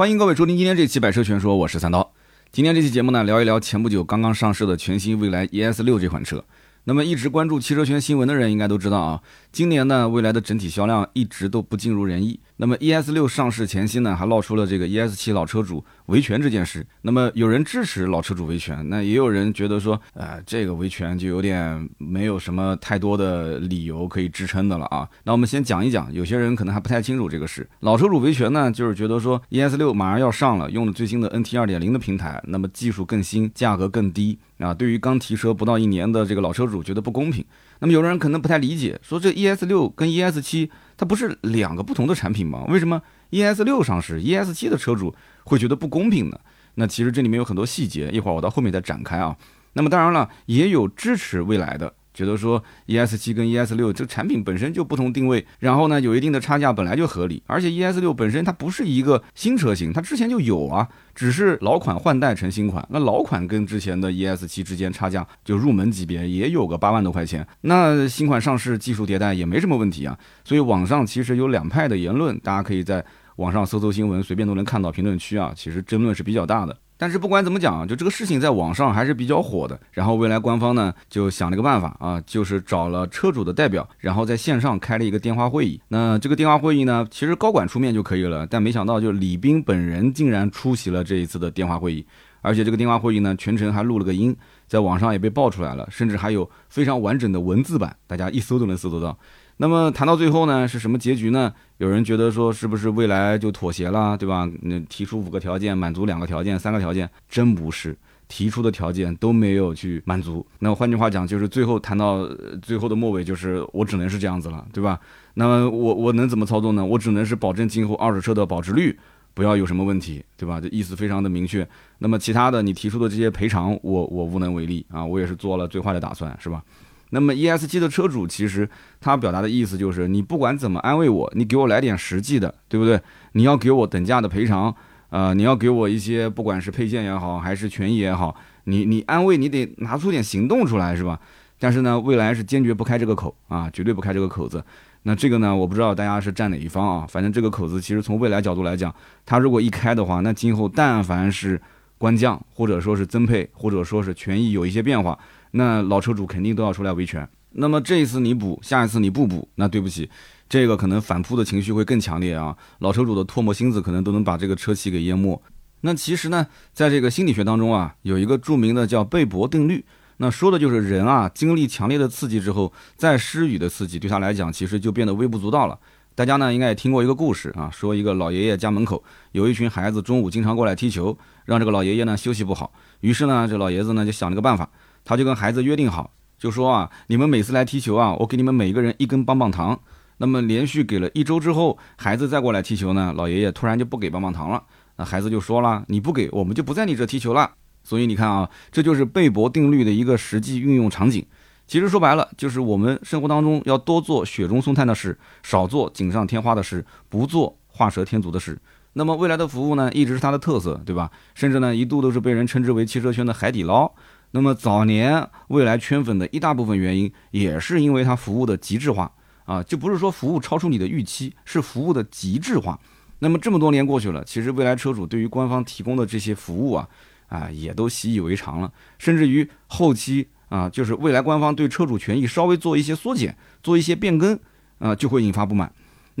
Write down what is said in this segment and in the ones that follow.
欢迎各位收听今天这期《百车全说》，我是三刀。今天这期节目呢，聊一聊前不久刚刚上市的全新蔚来 ES 六这款车。那么一直关注汽车圈新闻的人应该都知道啊，今年呢，蔚来的整体销量一直都不尽如人意。那么 ES 六上市前夕呢，还闹出了这个 ES 七老车主维权这件事。那么有人支持老车主维权，那也有人觉得说，呃，这个维权就有点没有什么太多的理由可以支撑的了啊。那我们先讲一讲，有些人可能还不太清楚这个事。老车主维权呢，就是觉得说 ES 六马上要上了，用了最新的 NT 二点零的平台，那么技术更新，价格更低啊。对于刚提车不到一年的这个老车主，觉得不公平。那么有的人可能不太理解，说这 ES 六跟 ES 七。它不是两个不同的产品吗？为什么 ES 六上市，ES 七的车主会觉得不公平呢？那其实这里面有很多细节，一会儿我到后面再展开啊。那么当然了，也有支持未来的。觉得说 ES 七跟 ES 六这产品本身就不同定位，然后呢有一定的差价本来就合理，而且 ES 六本身它不是一个新车型，它之前就有啊，只是老款换代成新款。那老款跟之前的 ES 七之间差价就入门级别也有个八万多块钱，那新款上市技术迭代也没什么问题啊。所以网上其实有两派的言论，大家可以在网上搜搜新闻，随便都能看到评论区啊，其实争论是比较大的。但是不管怎么讲，就这个事情在网上还是比较火的。然后未来官方呢就想了个办法啊，就是找了车主的代表，然后在线上开了一个电话会议。那这个电话会议呢，其实高管出面就可以了，但没想到就李斌本人竟然出席了这一次的电话会议，而且这个电话会议呢全程还录了个音，在网上也被爆出来了，甚至还有非常完整的文字版，大家一搜都能搜得到。那么谈到最后呢，是什么结局呢？有人觉得说是不是未来就妥协了，对吧？那提出五个条件，满足两个条件，三个条件，真不是提出的条件都没有去满足。那换句话讲，就是最后谈到最后的末尾，就是我只能是这样子了，对吧？那么我我能怎么操作呢？我只能是保证今后二手车的保值率不要有什么问题，对吧？这意思非常的明确。那么其他的你提出的这些赔偿，我我无能为力啊，我也是做了最坏的打算，是吧？那么，e s g 的车主其实他表达的意思就是，你不管怎么安慰我，你给我来点实际的，对不对？你要给我等价的赔偿，呃，你要给我一些不管是配件也好，还是权益也好，你你安慰你得拿出点行动出来，是吧？但是呢，未来是坚决不开这个口啊，绝对不开这个口子。那这个呢，我不知道大家是站哪一方啊？反正这个口子其实从未来角度来讲，他如果一开的话，那今后但凡是官降或者说是增配或者说是权益有一些变化。那老车主肯定都要出来维权。那么这一次你补，下一次你不补，那对不起，这个可能反扑的情绪会更强烈啊！老车主的唾沫星子可能都能把这个车企给淹没。那其实呢，在这个心理学当中啊，有一个著名的叫贝博定律，那说的就是人啊，经历强烈的刺激之后，再施予的刺激对他来讲，其实就变得微不足道了。大家呢应该也听过一个故事啊，说一个老爷爷家门口有一群孩子，中午经常过来踢球，让这个老爷爷呢休息不好。于是呢，这老爷子呢就想了个办法。他就跟孩子约定好，就说啊，你们每次来踢球啊，我给你们每个人一根棒棒糖。那么连续给了一周之后，孩子再过来踢球呢，老爷爷突然就不给棒棒糖了。那孩子就说了，你不给我们就不在你这踢球了。所以你看啊，这就是贝博定律的一个实际运用场景。其实说白了，就是我们生活当中要多做雪中送炭的事，少做锦上添花的事，不做画蛇添足的事。那么未来的服务呢，一直是它的特色，对吧？甚至呢，一度都是被人称之为汽车圈的海底捞。那么早年未来圈粉的一大部分原因，也是因为它服务的极致化啊，就不是说服务超出你的预期，是服务的极致化。那么这么多年过去了，其实未来车主对于官方提供的这些服务啊，啊也都习以为常了，甚至于后期啊，就是未来官方对车主权益稍微做一些缩减，做一些变更啊，就会引发不满。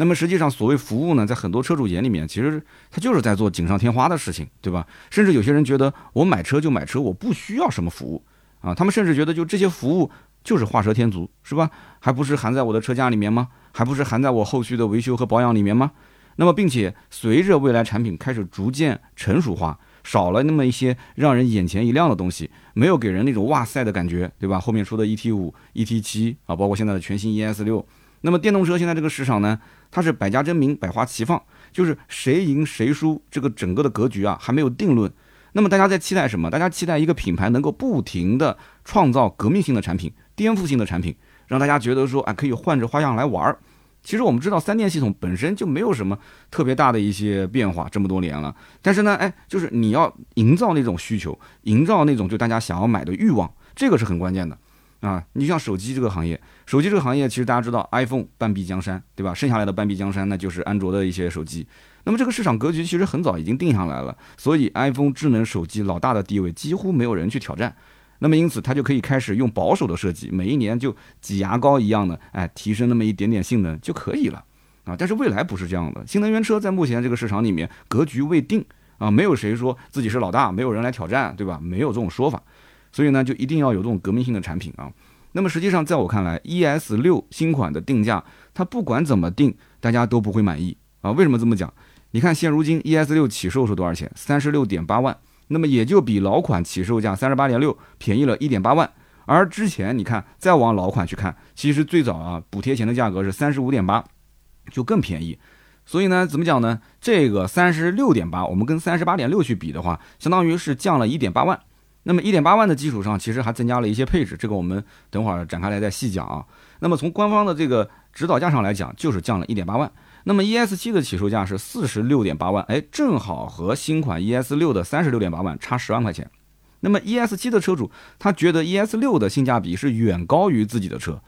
那么实际上，所谓服务呢，在很多车主眼里面，其实他就是在做锦上添花的事情，对吧？甚至有些人觉得，我买车就买车，我不需要什么服务啊。他们甚至觉得，就这些服务就是画蛇添足，是吧？还不是含在我的车价里面吗？还不是含在我后续的维修和保养里面吗？那么，并且随着未来产品开始逐渐成熟化，少了那么一些让人眼前一亮的东西，没有给人那种哇塞的感觉，对吧？后面说的 ET 五、ET 七啊，包括现在的全新 ES 六。那么电动车现在这个市场呢，它是百家争鸣，百花齐放，就是谁赢谁输，这个整个的格局啊还没有定论。那么大家在期待什么？大家期待一个品牌能够不停的创造革命性的产品、颠覆性的产品，让大家觉得说啊可以换着花样来玩儿。其实我们知道三电系统本身就没有什么特别大的一些变化，这么多年了。但是呢，哎，就是你要营造那种需求，营造那种就大家想要买的欲望，这个是很关键的。啊，你像手机这个行业，手机这个行业其实大家知道，iPhone 半壁江山，对吧？剩下来的半壁江山那就是安卓的一些手机。那么这个市场格局其实很早已经定下来了，所以 iPhone 智能手机老大的地位几乎没有人去挑战。那么因此它就可以开始用保守的设计，每一年就挤牙膏一样的，哎，提升那么一点点性能就可以了啊。但是未来不是这样的，新能源车在目前这个市场里面格局未定啊，没有谁说自己是老大，没有人来挑战，对吧？没有这种说法，所以呢，就一定要有这种革命性的产品啊。那么实际上，在我看来，ES 六新款的定价，它不管怎么定，大家都不会满意啊。为什么这么讲？你看现如今 ES 六起售是多少钱？三十六点八万，那么也就比老款起售价三十八点六便宜了一点八万。而之前你看，再往老款去看，其实最早啊，补贴前的价格是三十五点八，就更便宜。所以呢，怎么讲呢？这个三十六点八，我们跟三十八点六去比的话，相当于是降了一点八万。那么一点八万的基础上，其实还增加了一些配置，这个我们等会儿展开来再细讲啊。那么从官方的这个指导价上来讲，就是降了一点八万。那么 ES 七的起售价是四十六点八万，哎，正好和新款 ES 六的三十六点八万差十万块钱。那么 ES 七的车主他觉得 ES 六的性价比是远高于自己的车。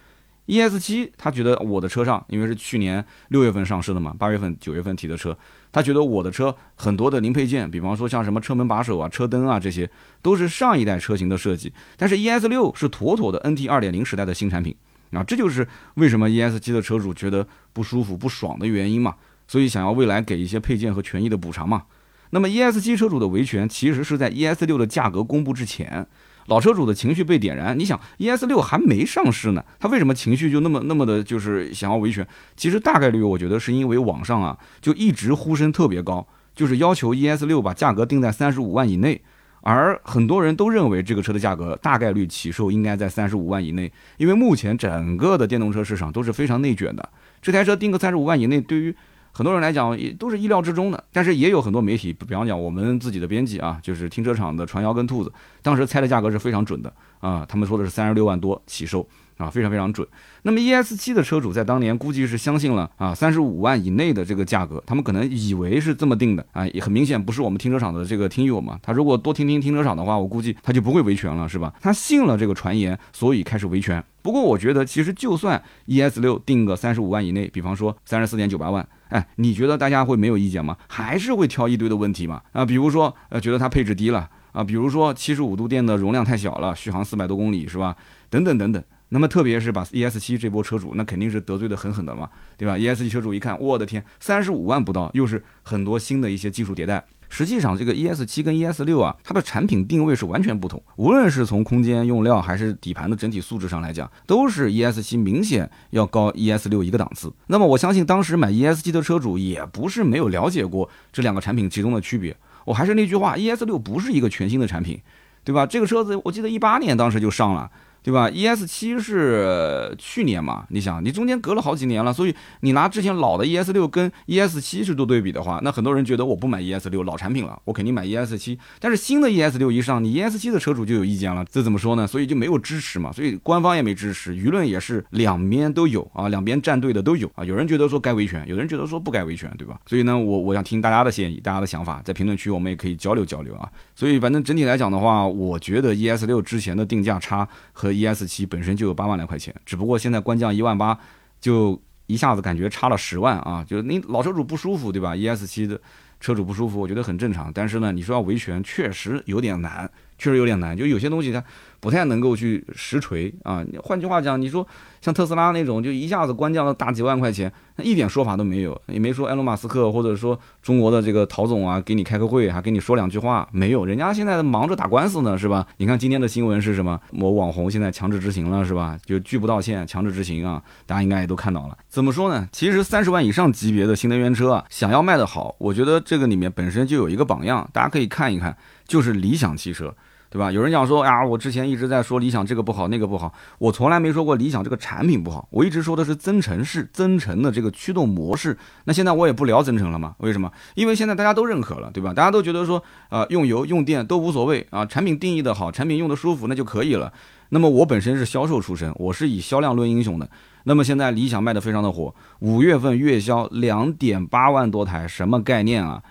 ES 七，他觉得我的车上，因为是去年六月份上市的嘛，八月份、九月份提的车，他觉得我的车很多的零配件，比方说像什么车门把手啊、车灯啊，这些都是上一代车型的设计。但是 ES 六是妥妥的 NT 二点零时代的新产品啊，这就是为什么 ES 七的车主觉得不舒服、不爽的原因嘛。所以想要未来给一些配件和权益的补偿嘛。那么 ES 七车主的维权，其实是在 ES 六的价格公布之前。老车主的情绪被点燃，你想，ES 六还没上市呢，他为什么情绪就那么那么的，就是想要维权？其实大概率我觉得是因为网上啊，就一直呼声特别高，就是要求 ES 六把价格定在三十五万以内，而很多人都认为这个车的价格大概率起售应该在三十五万以内，因为目前整个的电动车市场都是非常内卷的，这台车定个三十五万以内，对于很多人来讲也都是意料之中的，但是也有很多媒体，比方讲我们自己的编辑啊，就是停车场的传谣跟兔子，当时猜的价格是非常准的啊，他们说的是三十六万多起售。啊，非常非常准。那么 ES 七的车主在当年估计是相信了啊三十五万以内的这个价格，他们可能以为是这么定的啊，也很明显不是我们停车场的这个听友嘛，他如果多听听停车场的话，我估计他就不会维权了，是吧？他信了这个传言，所以开始维权。不过我觉得其实就算 ES 六定个三十五万以内，比方说三十四点九八万。哎，你觉得大家会没有意见吗？还是会挑一堆的问题吗？啊，比如说，呃，觉得它配置低了啊，比如说七十五度电的容量太小了，续航四百多公里是吧？等等等等。那么特别是把 ES 七这波车主，那肯定是得罪的狠狠的嘛，对吧？ES 七车主一看，我的天，三十五万不到，又是很多新的一些技术迭代。实际上，这个 ES 七跟 ES 六啊，它的产品定位是完全不同。无论是从空间用料还是底盘的整体素质上来讲，都是 ES 七明显要高 ES 六一个档次。那么我相信当时买 ES 七的车主也不是没有了解过这两个产品其中的区别。我还是那句话，ES 六不是一个全新的产品，对吧？这个车子我记得一八年当时就上了。对吧？ES 七是去年嘛？你想，你中间隔了好几年了，所以你拿之前老的 ES 六跟 ES 七去做对比的话，那很多人觉得我不买 ES 六老产品了，我肯定买 ES 七。但是新的 ES 六一上，你 ES 七的车主就有意见了，这怎么说呢？所以就没有支持嘛，所以官方也没支持，舆论也是两边都有啊，两边站队的都有啊。有人觉得说该维权，有人觉得说不该维权，对吧？所以呢，我我想听大家的建议，大家的想法，在评论区我们也可以交流交流啊。所以反正整体来讲的话，我觉得 ES 六之前的定价差和 ES 七本身就有八万来块钱，只不过现在官降一万八，就一下子感觉差了十万啊！就是你老车主不舒服，对吧？ES 七的车主不舒服，我觉得很正常。但是呢，你说要维权，确实有点难，确实有点难。就有些东西它。不太能够去实锤啊！换句话讲，你说像特斯拉那种，就一下子官降了大几万块钱，那一点说法都没有，也没说埃隆·马斯克或者说中国的这个陶总啊，给你开个会，还给你说两句话，没有，人家现在忙着打官司呢，是吧？你看今天的新闻是什么？某网红现在强制执行了，是吧？就拒不道歉，强制执行啊！大家应该也都看到了。怎么说呢？其实三十万以上级别的新能源车啊，想要卖得好，我觉得这个里面本身就有一个榜样，大家可以看一看，就是理想汽车。对吧？有人讲说呀，我之前一直在说理想这个不好，那个不好，我从来没说过理想这个产品不好，我一直说的是增程式、增程的这个驱动模式。那现在我也不聊增程了嘛？为什么？因为现在大家都认可了，对吧？大家都觉得说，呃，用油用电都无所谓啊，产品定义的好，产品用的舒服，那就可以了。那么我本身是销售出身，我是以销量论英雄的。那么现在理想卖的非常的火，五月份月销两点八万多台，什么概念啊？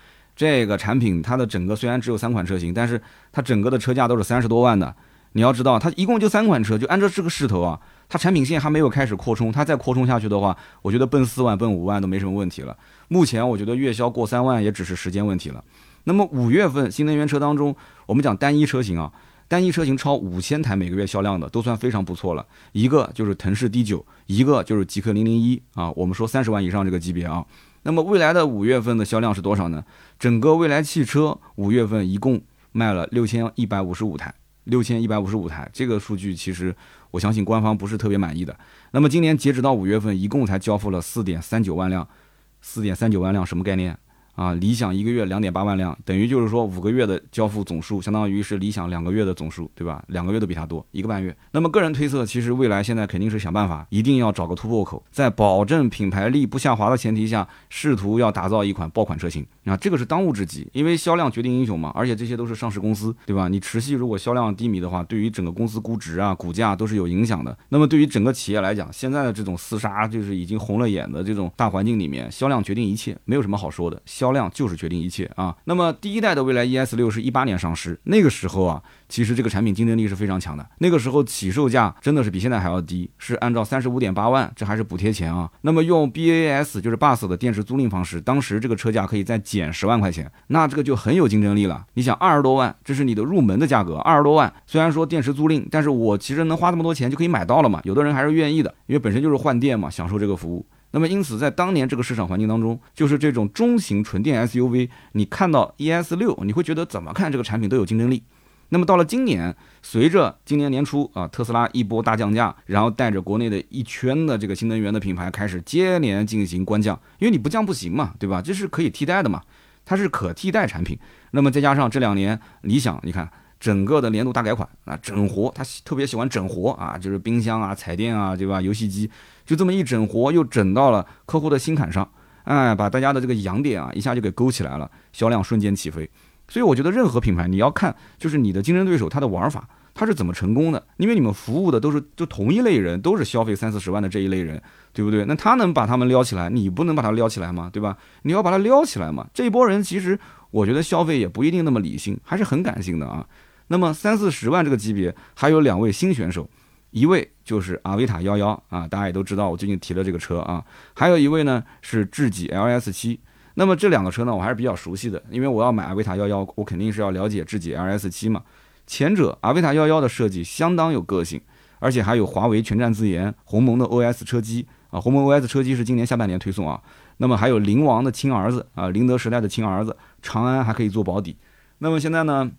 这个产品它的整个虽然只有三款车型，但是它整个的车价都是三十多万的。你要知道，它一共就三款车，就按照这个势头啊，它产品线还没有开始扩充，它再扩充下去的话，我觉得奔四万、奔五万都没什么问题了。目前我觉得月销过三万也只是时间问题了。那么五月份新能源车当中，我们讲单一车型啊，单一车型超五千台每个月销量的都算非常不错了。一个就是腾势 D 九，一个就是极氪零零一啊，我们说三十万以上这个级别啊。那么未来的五月份的销量是多少呢？整个未来汽车五月份一共卖了六千一百五十五台，六千一百五十五台，这个数据其实我相信官方不是特别满意的。那么今年截止到五月份，一共才交付了四点三九万辆，四点三九万辆什么概念？啊，理想一个月两点八万辆，等于就是说五个月的交付总数，相当于是理想两个月的总数，对吧？两个月都比它多，一个半月。那么个人推测，其实未来现在肯定是想办法，一定要找个突破口，在保证品牌力不下滑的前提下，试图要打造一款爆款车型。啊，这个是当务之急，因为销量决定英雄嘛，而且这些都是上市公司，对吧？你持续如果销量低迷的话，对于整个公司估值啊、股价都是有影响的。那么对于整个企业来讲，现在的这种厮杀就是已经红了眼的这种大环境里面，销量决定一切，没有什么好说的，销量就是决定一切啊。那么第一代的蔚来 ES 六是一八年上市，那个时候啊，其实这个产品竞争力是非常强的，那个时候起售价真的是比现在还要低，是按照三十五点八万，这还是补贴钱啊。那么用 BAS 就是 Bus 的电池租赁方式，当时这个车价可以再减十万块钱。那这个就很有竞争力了。你想二十多万，这是你的入门的价格，二十多万。虽然说电池租赁，但是我其实能花这么多钱就可以买到了嘛。有的人还是愿意的，因为本身就是换电嘛，享受这个服务。那么因此，在当年这个市场环境当中，就是这种中型纯电 SUV，你看到 ES 六，你会觉得怎么看这个产品都有竞争力。那么到了今年，随着今年年初啊特斯拉一波大降价，然后带着国内的一圈的这个新能源的品牌开始接连进行官降，因为你不降不行嘛，对吧？这是可以替代的嘛。它是可替代产品，那么再加上这两年理想，你看整个的年度大改款啊，整活，他特别喜欢整活啊，就是冰箱啊、彩电啊，对吧？游戏机就这么一整活，又整到了客户的心坎上，哎，把大家的这个痒点啊一下就给勾起来了，销量瞬间起飞。所以我觉得任何品牌你要看，就是你的竞争对手他的玩法。他是怎么成功的？因为你们服务的都是就同一类人，都是消费三四十万的这一类人，对不对？那他能把他们撩起来，你不能把他撩起来吗？对吧？你要把他撩起来嘛。这一波人其实我觉得消费也不一定那么理性，还是很感性的啊。那么三四十万这个级别还有两位新选手，一位就是阿维塔幺幺啊，大家也都知道我最近提了这个车啊，还有一位呢是智己 LS 七。那么这两个车呢，我还是比较熟悉的，因为我要买阿维塔幺幺，我肯定是要了解智己 LS 七嘛。前者阿维塔幺幺的设计相当有个性，而且还有华为全站自研、鸿蒙的 OS 车机啊，鸿蒙 OS 车机是今年下半年推送啊。那么还有灵王的亲儿子啊，宁德时代的亲儿子，长安还可以做保底。那么现在呢，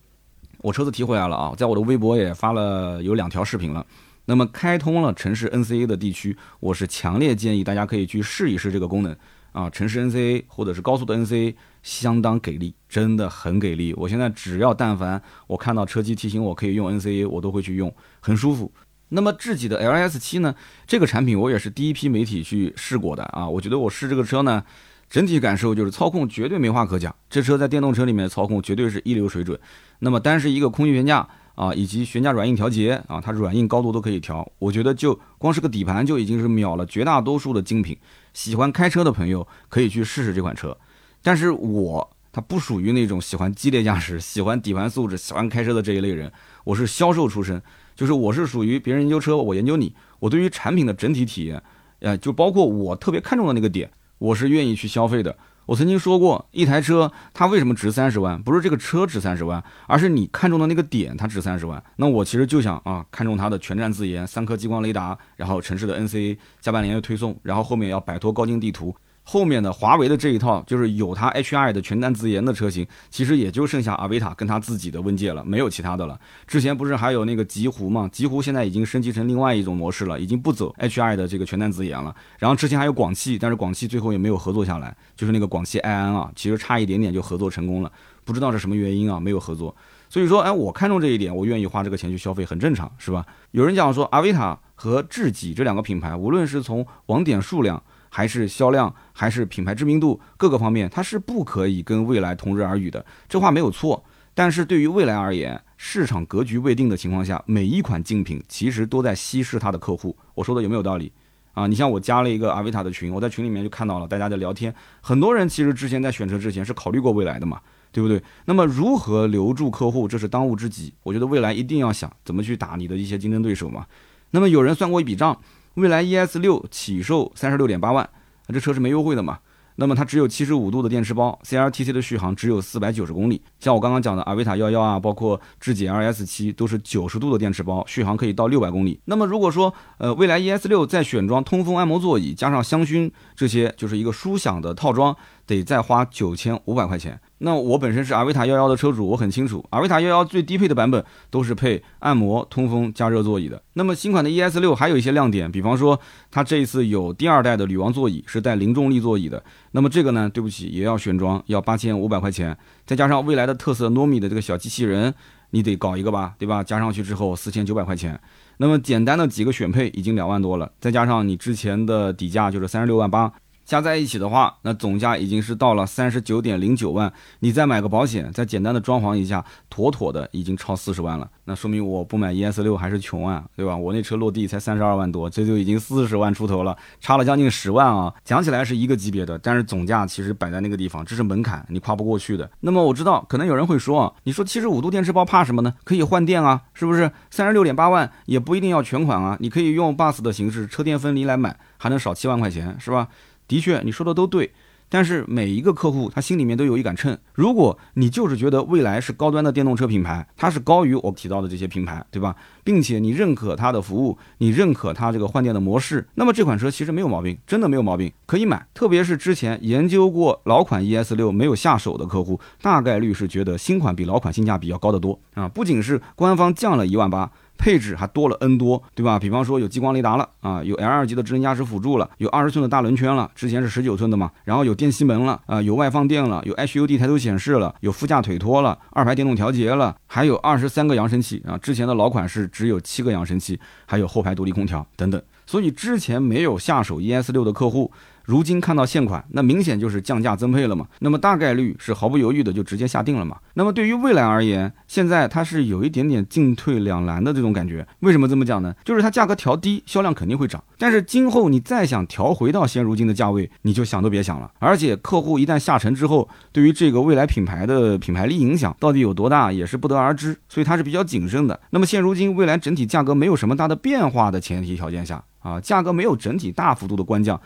我车子提回来了啊，在我的微博也发了有两条视频了。那么开通了城市 NCA 的地区，我是强烈建议大家可以去试一试这个功能啊，城市 NCA 或者是高速的 NCA。相当给力，真的很给力。我现在只要但凡我看到车机提醒我可以用 NCA，我都会去用，很舒服。那么智己的 LS 七呢？这个产品我也是第一批媒体去试过的啊。我觉得我试这个车呢，整体感受就是操控绝对没话可讲。这车在电动车里面的操控绝对是一流水准。那么单是一个空气悬架啊，以及悬架软硬调节啊，它软硬高度都可以调。我觉得就光是个底盘就已经是秒了绝大多数的精品。喜欢开车的朋友可以去试试这款车。但是我他不属于那种喜欢激烈驾驶、喜欢底盘素质、喜欢开车的这一类人。我是销售出身，就是我是属于别人研究车，我研究你。我对于产品的整体体验，呃，就包括我特别看重的那个点，我是愿意去消费的。我曾经说过，一台车它为什么值三十万？不是这个车值三十万，而是你看中的那个点它值三十万。那我其实就想啊，看中它的全站自研、三颗激光雷达，然后城市的 NCA 下半年的推送，然后后面要摆脱高精地图。后面的华为的这一套就是有它 HI 的全单自研的车型，其实也就剩下阿维塔跟它自己的问界了，没有其他的了。之前不是还有那个极狐嘛？极狐现在已经升级成另外一种模式了，已经不走 HI 的这个全单自研了。然后之前还有广汽，但是广汽最后也没有合作下来，就是那个广汽埃安啊，其实差一点点就合作成功了，不知道是什么原因啊，没有合作。所以说，哎，我看中这一点，我愿意花这个钱去消费，很正常，是吧？有人讲说阿维塔和智己这两个品牌，无论是从网点数量，还是销量，还是品牌知名度，各个方面，它是不可以跟未来同日而语的。这话没有错。但是对于未来而言，市场格局未定的情况下，每一款竞品其实都在稀释它的客户。我说的有没有道理啊？你像我加了一个阿维塔的群，我在群里面就看到了大家的聊天，很多人其实之前在选车之前是考虑过未来的嘛。对不对？那么如何留住客户，这是当务之急。我觉得未来一定要想怎么去打你的一些竞争对手嘛。那么有人算过一笔账，蔚来 ES 六起售三十六点八万，这车是没优惠的嘛？那么它只有七十五度的电池包，CLTC 的续航只有四百九十公里。像我刚刚讲的阿维塔幺幺啊，包括智己 RS 七都是九十度的电池包，续航可以到六百公里。那么如果说呃蔚来 ES 六再选装通风按摩座椅，加上香薰这些，就是一个舒享的套装，得再花九千五百块钱。那我本身是阿维塔幺幺的车主，我很清楚，阿维塔幺幺最低配的版本都是配按摩、通风加热座椅的。那么新款的 ES 六还有一些亮点，比方说它这一次有第二代的女王座椅，是带零重力座椅的。那么这个呢，对不起，也要选装，要八千五百块钱，再加上未来的特色糯米的这个小机器人，你得搞一个吧，对吧？加上去之后四千九百块钱。那么简单的几个选配已经两万多了，再加上你之前的底价就是三十六万八。加在一起的话，那总价已经是到了三十九点零九万。你再买个保险，再简单的装潢一下，妥妥的已经超四十万了。那说明我不买 ES 六还是穷啊，对吧？我那车落地才三十二万多，这就已经四十万出头了，差了将近十万啊！讲起来是一个级别的，但是总价其实摆在那个地方，这是门槛，你跨不过去的。那么我知道，可能有人会说啊，你说七十五度电池包怕什么呢？可以换电啊，是不是？三十六点八万也不一定要全款啊，你可以用 bus 的形式车电分离来买，还能少七万块钱，是吧？的确，你说的都对，但是每一个客户他心里面都有一杆秤。如果你就是觉得蔚来是高端的电动车品牌，它是高于我提到的这些品牌，对吧？并且你认可它的服务，你认可它这个换电的模式，那么这款车其实没有毛病，真的没有毛病，可以买。特别是之前研究过老款 ES 六没有下手的客户，大概率是觉得新款比老款性价比要高得多啊！不仅是官方降了一万八。配置还多了 N 多，对吧？比方说有激光雷达了啊，有 L2 级的智能驾驶辅助了，有二十寸的大轮圈了，之前是十九寸的嘛。然后有电吸门了啊，有外放电了，有 HUD 抬头显示了，有副驾腿托了，二排电动调节了，还有二十三个扬声器啊。之前的老款是只有七个扬声器，还有后排独立空调等等。所以之前没有下手 ES 六的客户。如今看到现款，那明显就是降价增配了嘛，那么大概率是毫不犹豫的就直接下定了嘛。那么对于蔚来而言，现在它是有一点点进退两难的这种感觉。为什么这么讲呢？就是它价格调低，销量肯定会涨，但是今后你再想调回到现如今的价位，你就想都别想了。而且客户一旦下沉之后，对于这个未来品牌的品牌力影响到底有多大，也是不得而知。所以它是比较谨慎的。那么现如今未来整体价格没有什么大的变化的前提条件下啊，价格没有整体大幅度的关降。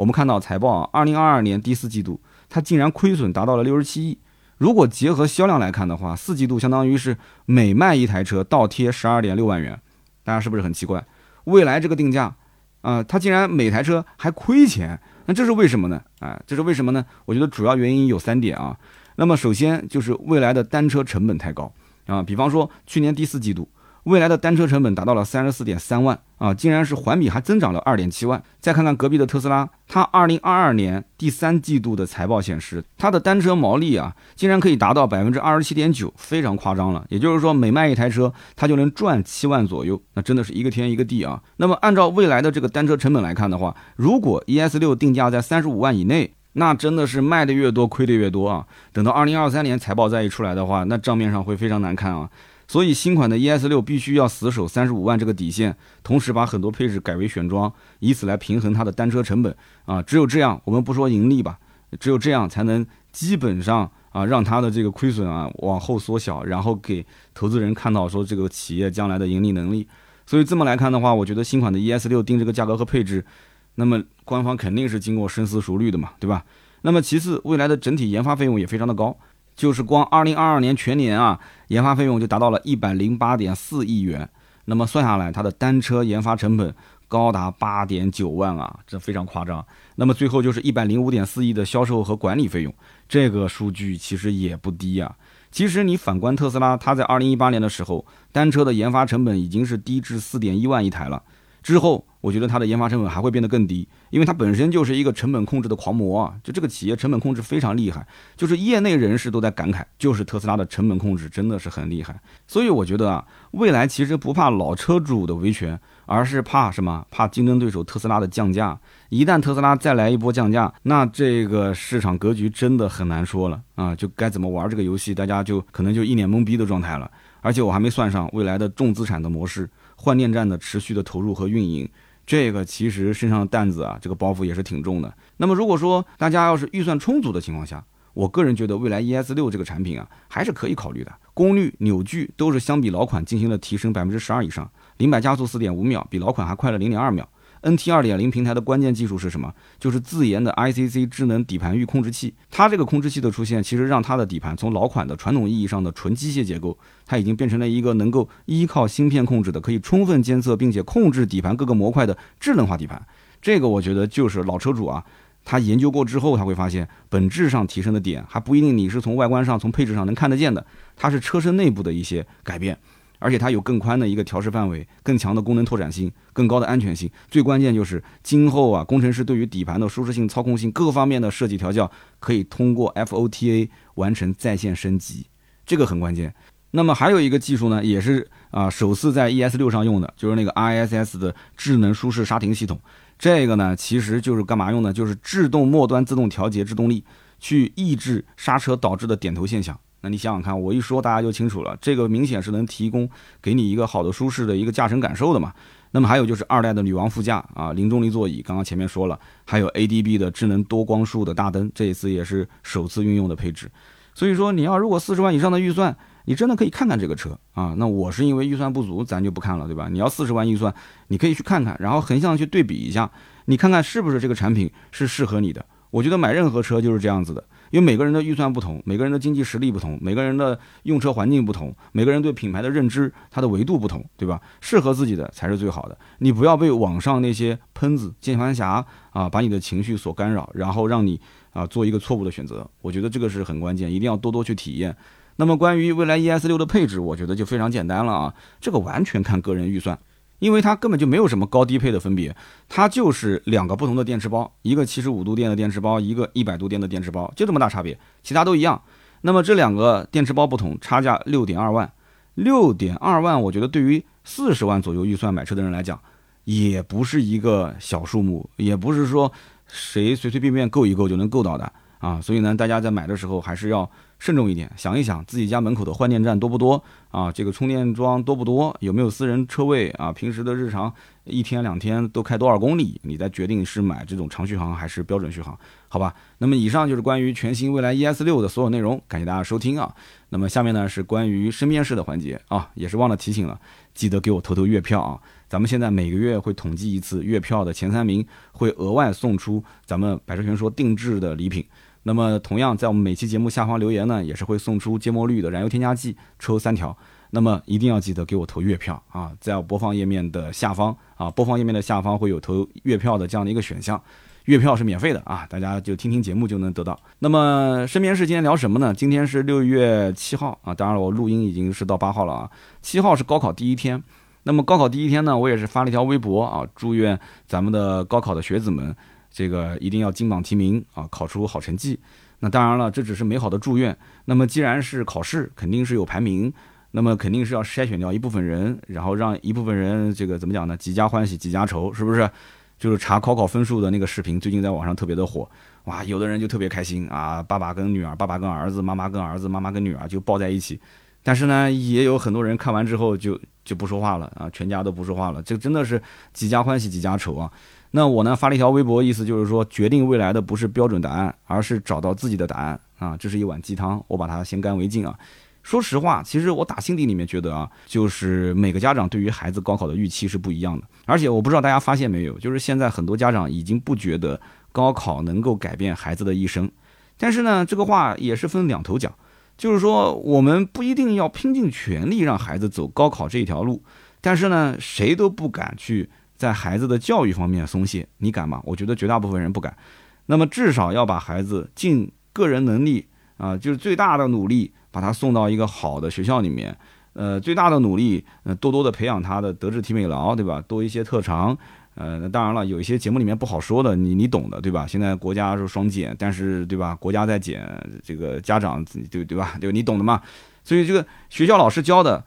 我们看到财报啊，二零二二年第四季度，它竟然亏损达到了六十七亿。如果结合销量来看的话，四季度相当于是每卖一台车倒贴十二点六万元，大家是不是很奇怪？未来这个定价啊，它竟然每台车还亏钱，那这是为什么呢？啊，这是为什么呢？我觉得主要原因有三点啊。那么首先就是未来的单车成本太高啊，比方说去年第四季度。未来的单车成本达到了三十四点三万啊，竟然是环比还增长了二点七万。再看看隔壁的特斯拉，它二零二二年第三季度的财报显示，它的单车毛利啊，竟然可以达到百分之二十七点九，非常夸张了。也就是说，每卖一台车，它就能赚七万左右，那真的是一个天一个地啊。那么按照未来的这个单车成本来看的话，如果 ES 六定价在三十五万以内，那真的是卖的越多亏的越多啊。等到二零二三年财报再一出来的话，那账面上会非常难看啊。所以新款的 ES 六必须要死守三十五万这个底线，同时把很多配置改为选装，以此来平衡它的单车成本啊。只有这样，我们不说盈利吧，只有这样才能基本上啊让它的这个亏损啊往后缩小，然后给投资人看到说这个企业将来的盈利能力。所以这么来看的话，我觉得新款的 ES 六定这个价格和配置，那么官方肯定是经过深思熟虑的嘛，对吧？那么其次，未来的整体研发费用也非常的高。就是光二零二二年全年啊，研发费用就达到了一百零八点四亿元。那么算下来，它的单车研发成本高达八点九万啊，这非常夸张。那么最后就是一百零五点四亿的销售和管理费用，这个数据其实也不低啊。其实你反观特斯拉，它在二零一八年的时候，单车的研发成本已经是低至四点一万一台了。之后，我觉得它的研发成本还会变得更低，因为它本身就是一个成本控制的狂魔啊！就这个企业成本控制非常厉害，就是业内人士都在感慨，就是特斯拉的成本控制真的是很厉害。所以我觉得啊，未来其实不怕老车主的维权，而是怕什么？怕竞争对手特斯拉的降价。一旦特斯拉再来一波降价，那这个市场格局真的很难说了啊！就该怎么玩这个游戏，大家就可能就一脸懵逼的状态了。而且我还没算上未来的重资产的模式。换电站的持续的投入和运营，这个其实身上的担子啊，这个包袱也是挺重的。那么如果说大家要是预算充足的情况下，我个人觉得未来 ES 六这个产品啊，还是可以考虑的。功率、扭矩都是相比老款进行了提升百分之十二以上，零百加速四点五秒，比老款还快了零点二秒。NT 二点零平台的关键技术是什么？就是自研的 ICC 智能底盘域控制器。它这个控制器的出现，其实让它的底盘从老款的传统意义上的纯机械结构，它已经变成了一个能够依靠芯片控制的，可以充分监测并且控制底盘各个模块的智能化底盘。这个我觉得就是老车主啊，他研究过之后，他会发现本质上提升的点还不一定你是从外观上、从配置上能看得见的，它是车身内部的一些改变。而且它有更宽的一个调试范围，更强的功能拓展性，更高的安全性。最关键就是今后啊，工程师对于底盘的舒适性、操控性各方面的设计调教，可以通过 FOTA 完成在线升级，这个很关键。那么还有一个技术呢，也是啊首次在 ES 六上用的，就是那个 ISS 的智能舒适刹停系统。这个呢，其实就是干嘛用呢？就是制动末端自动调节制动力，去抑制刹车导致的点头现象。那你想想看，我一说大家就清楚了，这个明显是能提供给你一个好的舒适的一个驾乘感受的嘛。那么还有就是二代的女王副驾啊，零重力座椅，刚刚前面说了，还有 ADB 的智能多光束的大灯，这一次也是首次运用的配置。所以说你要如果四十万以上的预算，你真的可以看看这个车啊。那我是因为预算不足，咱就不看了，对吧？你要四十万预算，你可以去看看，然后横向去对比一下，你看看是不是这个产品是适合你的。我觉得买任何车就是这样子的。因为每个人的预算不同，每个人的经济实力不同，每个人的用车环境不同，每个人对品牌的认知，它的维度不同，对吧？适合自己的才是最好的。你不要被网上那些喷子、键盘侠啊，把你的情绪所干扰，然后让你啊做一个错误的选择。我觉得这个是很关键，一定要多多去体验。那么关于未来 ES 六的配置，我觉得就非常简单了啊，这个完全看个人预算。因为它根本就没有什么高低配的分别，它就是两个不同的电池包，一个七十五度电的电池包，一个一百度电的电池包，就这么大差别，其他都一样。那么这两个电池包不同，差价六点二万，六点二万，我觉得对于四十万左右预算买车的人来讲，也不是一个小数目，也不是说谁随随便便够一够就能够到的啊。所以呢，大家在买的时候还是要。慎重一点，想一想自己家门口的换电站多不多啊？这个充电桩多不多？有没有私人车位啊？平时的日常一天两天都开多少公里？你再决定是买这种长续航还是标准续航，好吧？那么以上就是关于全新蔚来 ES 六的所有内容，感谢大家收听啊。那么下面呢是关于身边事的环节啊，也是忘了提醒了，记得给我投投月票啊。咱们现在每个月会统计一次月票的前三名，会额外送出咱们百车全说定制的礼品。那么，同样在我们每期节目下方留言呢，也是会送出芥末绿的燃油添加剂，抽三条。那么一定要记得给我投月票啊，在播放页面的下方啊，播放页面的下方会有投月票的这样的一个选项，月票是免费的啊，大家就听听节目就能得到。那么身边事今天聊什么呢？今天是六月七号啊，当然了，我录音已经是到八号了啊。七号是高考第一天，那么高考第一天呢，我也是发了一条微博啊，祝愿咱们的高考的学子们。这个一定要金榜题名啊，考出好成绩。那当然了，这只是美好的祝愿。那么既然是考试，肯定是有排名，那么肯定是要筛选掉一部分人，然后让一部分人这个怎么讲呢？几家欢喜几家愁，是不是？就是查考考分数的那个视频，最近在网上特别的火。哇，有的人就特别开心啊，爸爸跟女儿，爸爸跟儿子，妈妈跟儿子，妈妈跟女儿就抱在一起。但是呢，也有很多人看完之后就就不说话了啊，全家都不说话了。这真的是几家欢喜几家愁啊。那我呢发了一条微博，意思就是说，决定未来的不是标准答案，而是找到自己的答案啊！这是一碗鸡汤，我把它先干为敬啊。说实话，其实我打心底里面觉得啊，就是每个家长对于孩子高考的预期是不一样的。而且我不知道大家发现没有，就是现在很多家长已经不觉得高考能够改变孩子的一生。但是呢，这个话也是分两头讲，就是说我们不一定要拼尽全力让孩子走高考这一条路，但是呢，谁都不敢去。在孩子的教育方面松懈，你敢吗？我觉得绝大部分人不敢。那么至少要把孩子尽个人能力啊，就是最大的努力，把他送到一个好的学校里面。呃，最大的努力，呃，多多的培养他的德智体美劳，对吧？多一些特长。呃，那当然了，有一些节目里面不好说的，你你懂的，对吧？现在国家是双减，但是对吧？国家在减，这个家长对对吧？对，你懂的嘛。所以这个学校老师教的。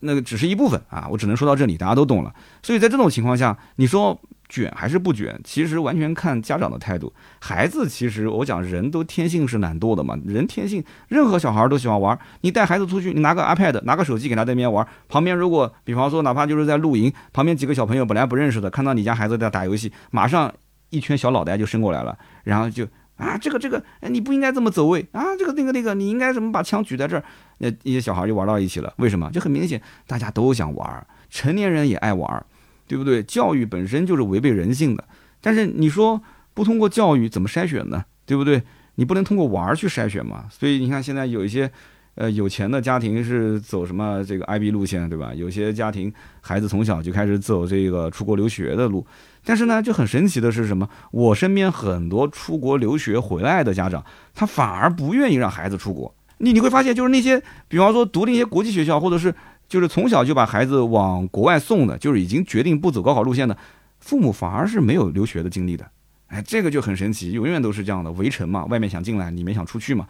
那个只是一部分啊，我只能说到这里，大家都懂了。所以在这种情况下，你说卷还是不卷，其实完全看家长的态度。孩子其实我讲，人都天性是懒惰的嘛，人天性，任何小孩都喜欢玩。你带孩子出去，你拿个 iPad，拿个手机给他在那边玩，旁边如果比方说哪怕就是在露营，旁边几个小朋友本来不认识的，看到你家孩子在打游戏，马上一圈小脑袋就伸过来了，然后就。啊，这个这个，哎，你不应该这么走位啊，这个那个那个，你应该怎么把枪举在这儿？那一些小孩就玩到一起了，为什么？就很明显，大家都想玩，成年人也爱玩，对不对？教育本身就是违背人性的，但是你说不通过教育怎么筛选呢？对不对？你不能通过玩去筛选嘛？所以你看现在有一些。呃，有钱的家庭是走什么这个 IB 路线，对吧？有些家庭孩子从小就开始走这个出国留学的路，但是呢，就很神奇的是什么？我身边很多出国留学回来的家长，他反而不愿意让孩子出国。你你会发现，就是那些比方说读那些国际学校，或者是就是从小就把孩子往国外送的，就是已经决定不走高考路线的父母，反而是没有留学的经历的。哎，这个就很神奇，永远都是这样的围城嘛，外面想进来，里面想出去嘛。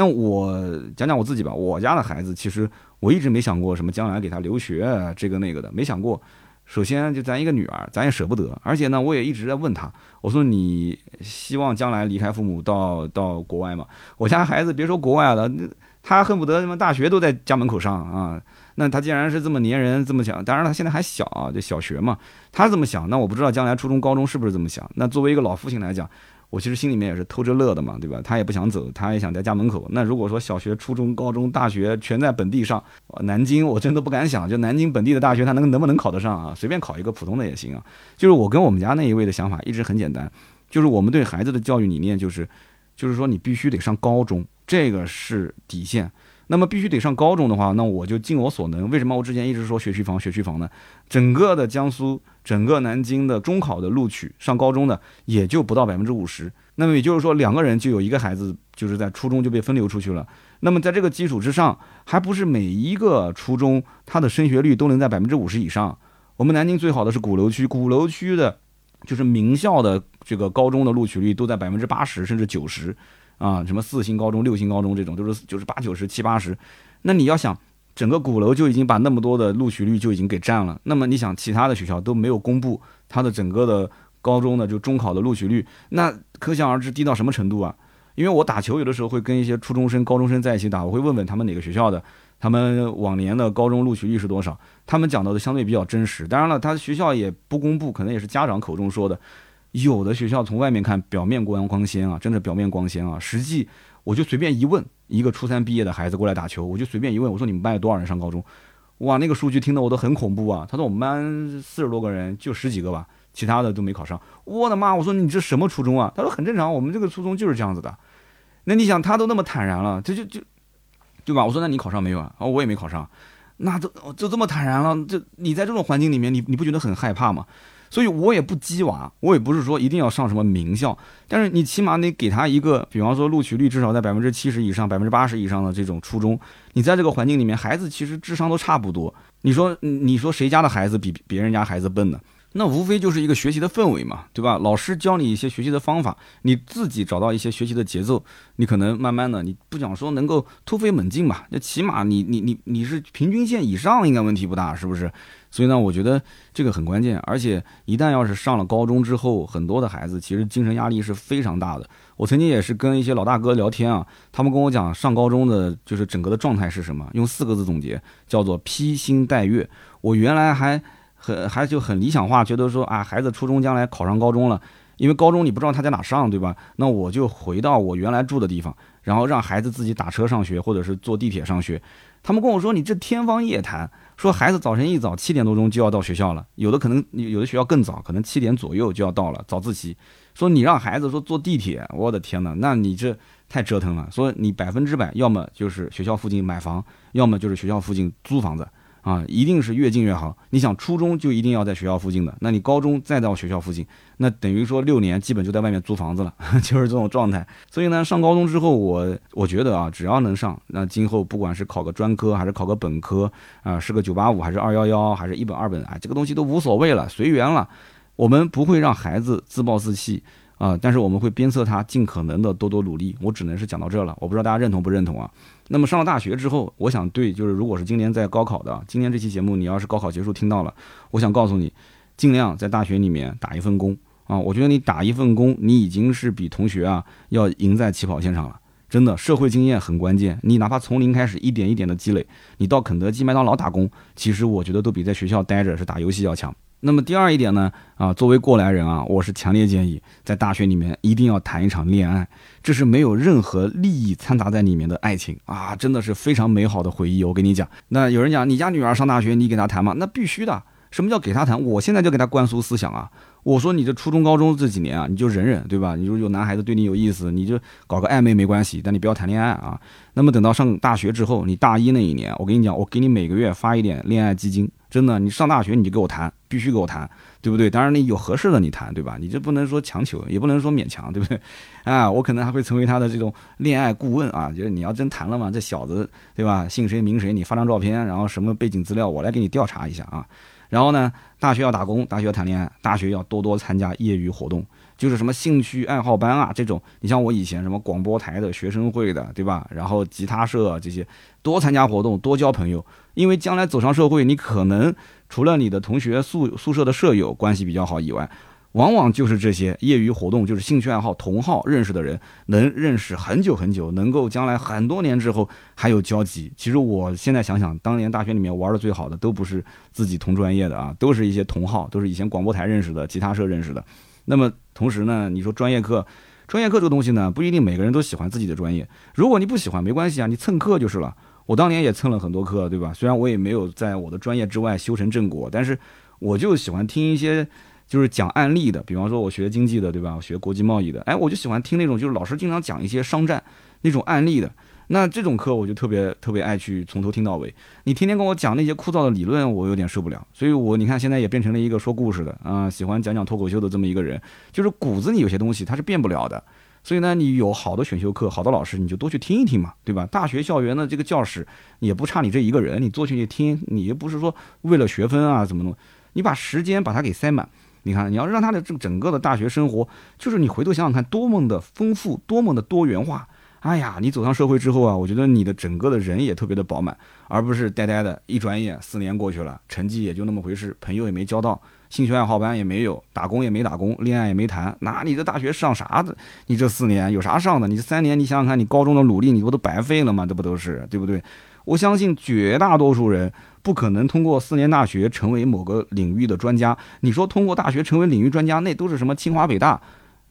那我讲讲我自己吧，我家的孩子其实我一直没想过什么将来给他留学这个那个的，没想过。首先就咱一个女儿，咱也舍不得，而且呢，我也一直在问他，我说你希望将来离开父母到到国外吗？我家孩子别说国外了，他恨不得什么大学都在家门口上啊。那他既然是这么粘人，这么想，当然他现在还小啊，就小学嘛，他这么想，那我不知道将来初中、高中是不是这么想。那作为一个老父亲来讲。我其实心里面也是偷着乐的嘛，对吧？他也不想走，他也想在家门口。那如果说小学、初中、高中、大学全在本地上，南京我真的不敢想，就南京本地的大学他能能不能考得上啊？随便考一个普通的也行啊。就是我跟我们家那一位的想法一直很简单，就是我们对孩子的教育理念就是，就是说你必须得上高中，这个是底线。那么必须得上高中的话，那我就尽我所能。为什么我之前一直说学区房、学区房呢？整个的江苏、整个南京的中考的录取上高中的也就不到百分之五十。那么也就是说，两个人就有一个孩子就是在初中就被分流出去了。那么在这个基础之上，还不是每一个初中它的升学率都能在百分之五十以上。我们南京最好的是鼓楼区，鼓楼区的，就是名校的这个高中的录取率都在百分之八十甚至九十。啊，什么四星高中、六星高中这种都是就是八九十、七八十，那你要想整个鼓楼就已经把那么多的录取率就已经给占了，那么你想其他的学校都没有公布它的整个的高中的就中考的录取率，那可想而知低到什么程度啊？因为我打球有的时候会跟一些初中生、高中生在一起打，我会问问他们哪个学校的，他们往年的高中录取率是多少，他们讲到的相对比较真实。当然了，他学校也不公布，可能也是家长口中说的。有的学校从外面看表面光光鲜啊，真的表面光鲜啊。实际我就随便一问，一个初三毕业的孩子过来打球，我就随便一问，我说你们班有多少人上高中？哇，那个数据听得我都很恐怖啊。他说我们班四十多个人，就十几个吧，其他的都没考上。我的妈！我说你这什么初中啊？他说很正常，我们这个初中就是这样子的。那你想他都那么坦然了，这就就对吧？我说那你考上没有啊？哦，我也没考上。那都就这么坦然了，这你在这种环境里面，你你不觉得很害怕吗？所以我也不鸡娃，我也不是说一定要上什么名校，但是你起码得给他一个，比方说录取率至少在百分之七十以上、百分之八十以上的这种初中。你在这个环境里面，孩子其实智商都差不多。你说，你说谁家的孩子比别人家孩子笨呢？那无非就是一个学习的氛围嘛，对吧？老师教你一些学习的方法，你自己找到一些学习的节奏，你可能慢慢的，你不讲说能够突飞猛进吧，那起码你你你你是平均线以上，应该问题不大，是不是？所以呢，我觉得这个很关键，而且一旦要是上了高中之后，很多的孩子其实精神压力是非常大的。我曾经也是跟一些老大哥聊天啊，他们跟我讲上高中的就是整个的状态是什么，用四个字总结，叫做披星戴月。我原来还。很还就很理想化，觉得说啊，孩子初中将来考上高中了，因为高中你不知道他在哪上，对吧？那我就回到我原来住的地方，然后让孩子自己打车上学，或者是坐地铁上学。他们跟我说，你这天方夜谭，说孩子早晨一早七点多钟就要到学校了，有的可能有的学校更早，可能七点左右就要到了早自习。说你让孩子说坐地铁，我的天哪，那你这太折腾了。说你百分之百要么就是学校附近买房，要么就是学校附近租房子。啊，一定是越近越好。你想初中就一定要在学校附近的，那你高中再到学校附近，那等于说六年基本就在外面租房子了，就是这种状态。所以呢，上高中之后，我我觉得啊，只要能上，那今后不管是考个专科还是考个本科啊，是个九八五还是二幺幺还是一本二本啊，这个东西都无所谓了，随缘了。我们不会让孩子自暴自弃。啊！但是我们会鞭策他尽可能的多多努力。我只能是讲到这了，我不知道大家认同不认同啊？那么上了大学之后，我想对，就是如果是今年在高考的，今年这期节目你要是高考结束听到了，我想告诉你，尽量在大学里面打一份工啊！我觉得你打一份工，你已经是比同学啊要赢在起跑线上了。真的，社会经验很关键。你哪怕从零开始，一点一点的积累，你到肯德基、麦当劳打工，其实我觉得都比在学校待着是打游戏要强。那么第二一点呢，啊，作为过来人啊，我是强烈建议在大学里面一定要谈一场恋爱，这是没有任何利益掺杂在里面的爱情啊，真的是非常美好的回忆。我跟你讲，那有人讲你家女儿上大学，你给她谈吗？那必须的。什么叫给她谈？我现在就给她灌输思想啊。我说你这初中高中这几年啊，你就忍忍，对吧？你说有男孩子对你有意思，你就搞个暧昧没关系，但你不要谈恋爱啊。那么等到上大学之后，你大一那一年，我跟你讲，我给你每个月发一点恋爱基金，真的，你上大学你就给我谈，必须给我谈，对不对？当然你有合适的你谈，对吧？你这不能说强求，也不能说勉强，对不对？啊，我可能还会成为他的这种恋爱顾问啊，就是你要真谈了嘛，这小子，对吧？姓谁名谁，你发张照片，然后什么背景资料，我来给你调查一下啊。然后呢，大学要打工，大学要谈恋爱，大学要多多参加业余活动，就是什么兴趣爱好班啊这种。你像我以前什么广播台的学生会的，对吧？然后吉他社这些，多参加活动，多交朋友，因为将来走上社会，你可能除了你的同学宿宿舍的舍友关系比较好以外。往往就是这些业余活动，就是兴趣爱好同好认识的人，能认识很久很久，能够将来很多年之后还有交集。其实我现在想想，当年大学里面玩的最好的都不是自己同专业的啊，都是一些同好，都是以前广播台认识的、吉他社认识的。那么同时呢，你说专业课，专业课这个东西呢，不一定每个人都喜欢自己的专业。如果你不喜欢，没关系啊，你蹭课就是了。我当年也蹭了很多课，对吧？虽然我也没有在我的专业之外修成正果，但是我就喜欢听一些。就是讲案例的，比方说我学经济的，对吧？我学国际贸易的，哎，我就喜欢听那种就是老师经常讲一些商战那种案例的，那这种课我就特别特别爱去从头听到尾。你天天跟我讲那些枯燥的理论，我有点受不了。所以我你看现在也变成了一个说故事的啊，喜欢讲讲脱口秀的这么一个人。就是骨子里有些东西它是变不了的，所以呢，你有好的选修课，好的老师，你就多去听一听嘛，对吧？大学校园的这个教室也不差你这一个人，你坐进去听，你又不是说为了学分啊怎么弄，你把时间把它给塞满。你看，你要让他的这整个的大学生活，就是你回头想想看，多么的丰富，多么的多元化。哎呀，你走上社会之后啊，我觉得你的整个的人也特别的饱满，而不是呆呆的。一转眼四年过去了，成绩也就那么回事，朋友也没交到，兴趣爱好班也没有，打工也没打工，恋爱也没谈。那你这大学上啥的？你这四年有啥上的？你这三年，你想想看，你高中的努力，你不都白费了吗？这不都是对不对？我相信绝大多数人。不可能通过四年大学成为某个领域的专家。你说通过大学成为领域专家，那都是什么清华北大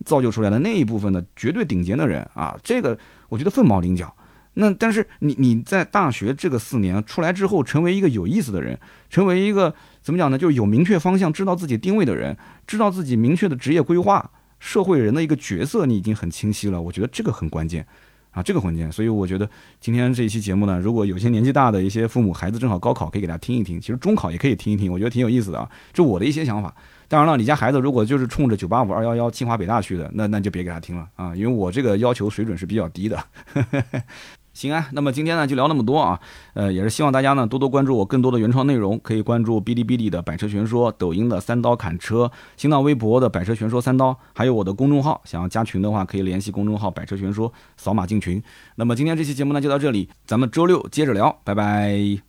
造就出来的那一部分的绝对顶尖的人啊！这个我觉得凤毛麟角。那但是你你在大学这个四年出来之后，成为一个有意思的人，成为一个怎么讲呢？就是有明确方向、知道自己定位的人，知道自己明确的职业规划、社会人的一个角色，你已经很清晰了。我觉得这个很关键。啊，这个关键，所以我觉得今天这一期节目呢，如果有些年纪大的一些父母，孩子正好高考，可以给他听一听。其实中考也可以听一听，我觉得挺有意思的啊。这我的一些想法。当然了，你家孩子如果就是冲着九八五、二幺幺、清华北大去的，那那就别给他听了啊，因为我这个要求水准是比较低的。行啊，那么今天呢就聊那么多啊，呃，也是希望大家呢多多关注我更多的原创内容，可以关注哔哩哔哩的百车全说，抖音的三刀砍车，新浪微博的百车全说三刀，还有我的公众号，想要加群的话可以联系公众号百车全说，扫码进群。那么今天这期节目呢就到这里，咱们周六接着聊，拜拜。